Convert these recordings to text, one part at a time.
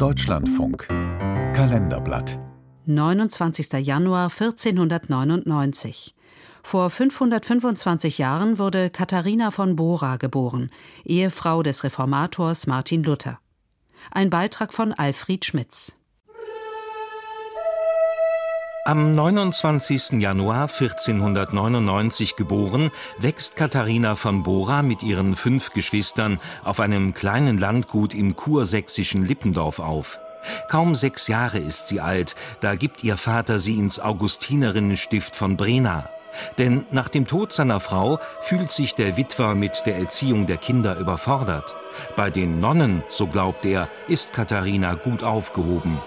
Deutschlandfunk Kalenderblatt 29. Januar 1499. Vor 525 Jahren wurde Katharina von Bora geboren, Ehefrau des Reformators Martin Luther. Ein Beitrag von Alfred Schmitz. Am 29. Januar 1499 geboren, wächst Katharina von Bora mit ihren fünf Geschwistern auf einem kleinen Landgut im kursächsischen Lippendorf auf. Kaum sechs Jahre ist sie alt, da gibt ihr Vater sie ins Augustinerinnenstift von Brena. Denn nach dem Tod seiner Frau fühlt sich der Witwer mit der Erziehung der Kinder überfordert. Bei den Nonnen, so glaubt er, ist Katharina gut aufgehoben.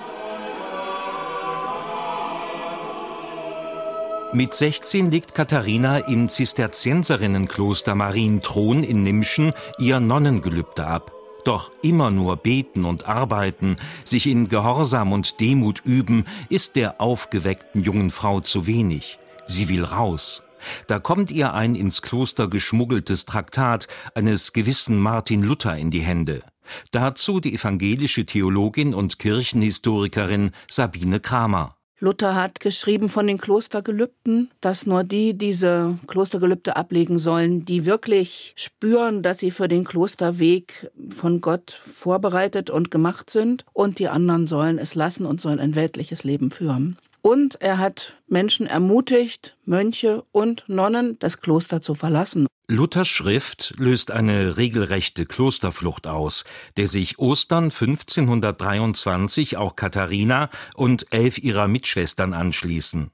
Mit 16 legt Katharina im Zisterzienserinnenkloster Marienthron in Nimschen ihr Nonnengelübde ab. Doch immer nur beten und arbeiten, sich in Gehorsam und Demut üben, ist der aufgeweckten jungen Frau zu wenig. Sie will raus. Da kommt ihr ein ins Kloster geschmuggeltes Traktat eines gewissen Martin Luther in die Hände. Dazu die evangelische Theologin und Kirchenhistorikerin Sabine Kramer. Luther hat geschrieben von den Klostergelübden, dass nur die diese Klostergelübde ablegen sollen, die wirklich spüren, dass sie für den Klosterweg von Gott vorbereitet und gemacht sind, und die anderen sollen es lassen und sollen ein weltliches Leben führen. Und er hat Menschen ermutigt, Mönche und Nonnen das Kloster zu verlassen. Luthers Schrift löst eine regelrechte Klosterflucht aus, der sich Ostern 1523 auch Katharina und elf ihrer Mitschwestern anschließen.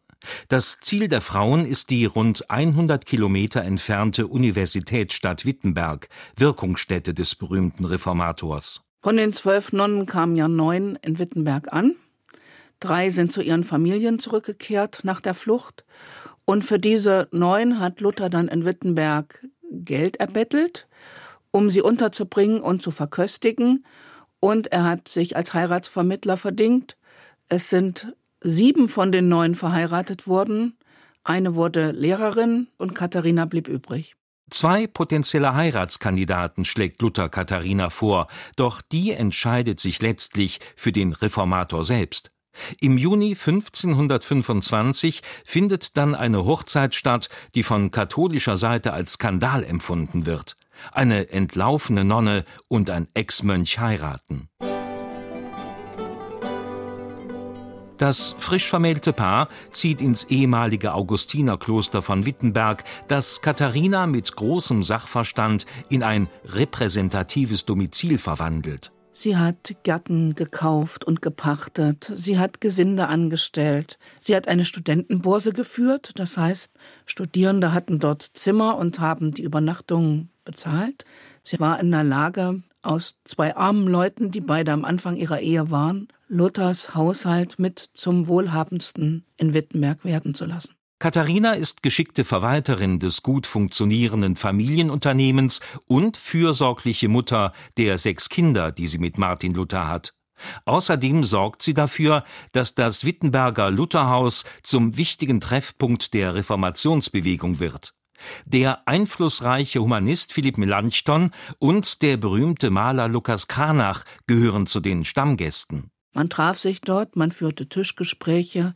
Das Ziel der Frauen ist die rund 100 Kilometer entfernte Universitätsstadt Wittenberg, Wirkungsstätte des berühmten Reformators. Von den zwölf Nonnen kamen ja neun in Wittenberg an. Drei sind zu ihren Familien zurückgekehrt nach der Flucht. Und für diese neun hat Luther dann in Wittenberg Geld erbettelt, um sie unterzubringen und zu verköstigen. Und er hat sich als Heiratsvermittler verdingt. Es sind sieben von den neun verheiratet worden. Eine wurde Lehrerin und Katharina blieb übrig. Zwei potenzielle Heiratskandidaten schlägt Luther Katharina vor, doch die entscheidet sich letztlich für den Reformator selbst. Im Juni 1525 findet dann eine Hochzeit statt, die von katholischer Seite als Skandal empfunden wird. Eine entlaufene Nonne und ein Ex-Mönch heiraten. Das frisch vermählte Paar zieht ins ehemalige Augustinerkloster von Wittenberg, das Katharina mit großem Sachverstand in ein repräsentatives Domizil verwandelt. Sie hat Gärten gekauft und gepachtet. Sie hat Gesinde angestellt. Sie hat eine Studentenbörse geführt. Das heißt, Studierende hatten dort Zimmer und haben die Übernachtung bezahlt. Sie war in der Lage, aus zwei armen Leuten, die beide am Anfang ihrer Ehe waren, Luthers Haushalt mit zum wohlhabendsten in Wittenberg werden zu lassen. Katharina ist geschickte Verwalterin des gut funktionierenden Familienunternehmens und fürsorgliche Mutter der sechs Kinder, die sie mit Martin Luther hat. Außerdem sorgt sie dafür, dass das Wittenberger Lutherhaus zum wichtigen Treffpunkt der Reformationsbewegung wird. Der einflussreiche Humanist Philipp Melanchthon und der berühmte Maler Lukas Kranach gehören zu den Stammgästen. Man traf sich dort, man führte Tischgespräche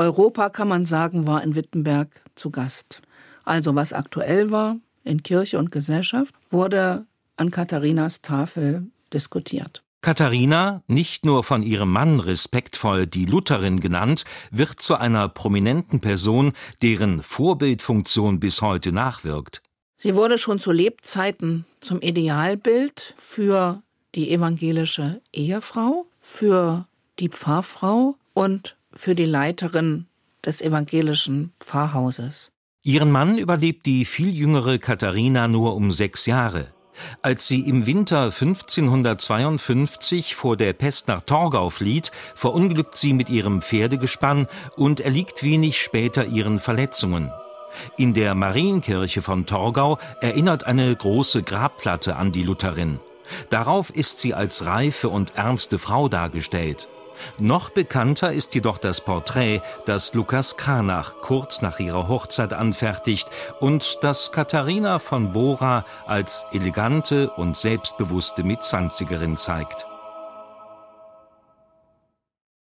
Europa, kann man sagen, war in Wittenberg zu Gast. Also was aktuell war in Kirche und Gesellschaft, wurde an Katharinas Tafel diskutiert. Katharina, nicht nur von ihrem Mann respektvoll die Lutherin genannt, wird zu einer prominenten Person, deren Vorbildfunktion bis heute nachwirkt. Sie wurde schon zu Lebzeiten zum Idealbild für die evangelische Ehefrau, für die Pfarrfrau und für die Leiterin des evangelischen Pfarrhauses. Ihren Mann überlebt die viel jüngere Katharina nur um sechs Jahre. Als sie im Winter 1552 vor der Pest nach Torgau flieht, verunglückt sie mit ihrem Pferdegespann und erliegt wenig später ihren Verletzungen. In der Marienkirche von Torgau erinnert eine große Grabplatte an die Lutherin. Darauf ist sie als reife und ernste Frau dargestellt. Noch bekannter ist jedoch das Porträt, das Lukas Kranach kurz nach ihrer Hochzeit anfertigt und das Katharina von Bora als elegante und selbstbewusste Mitzwanzigerin zeigt.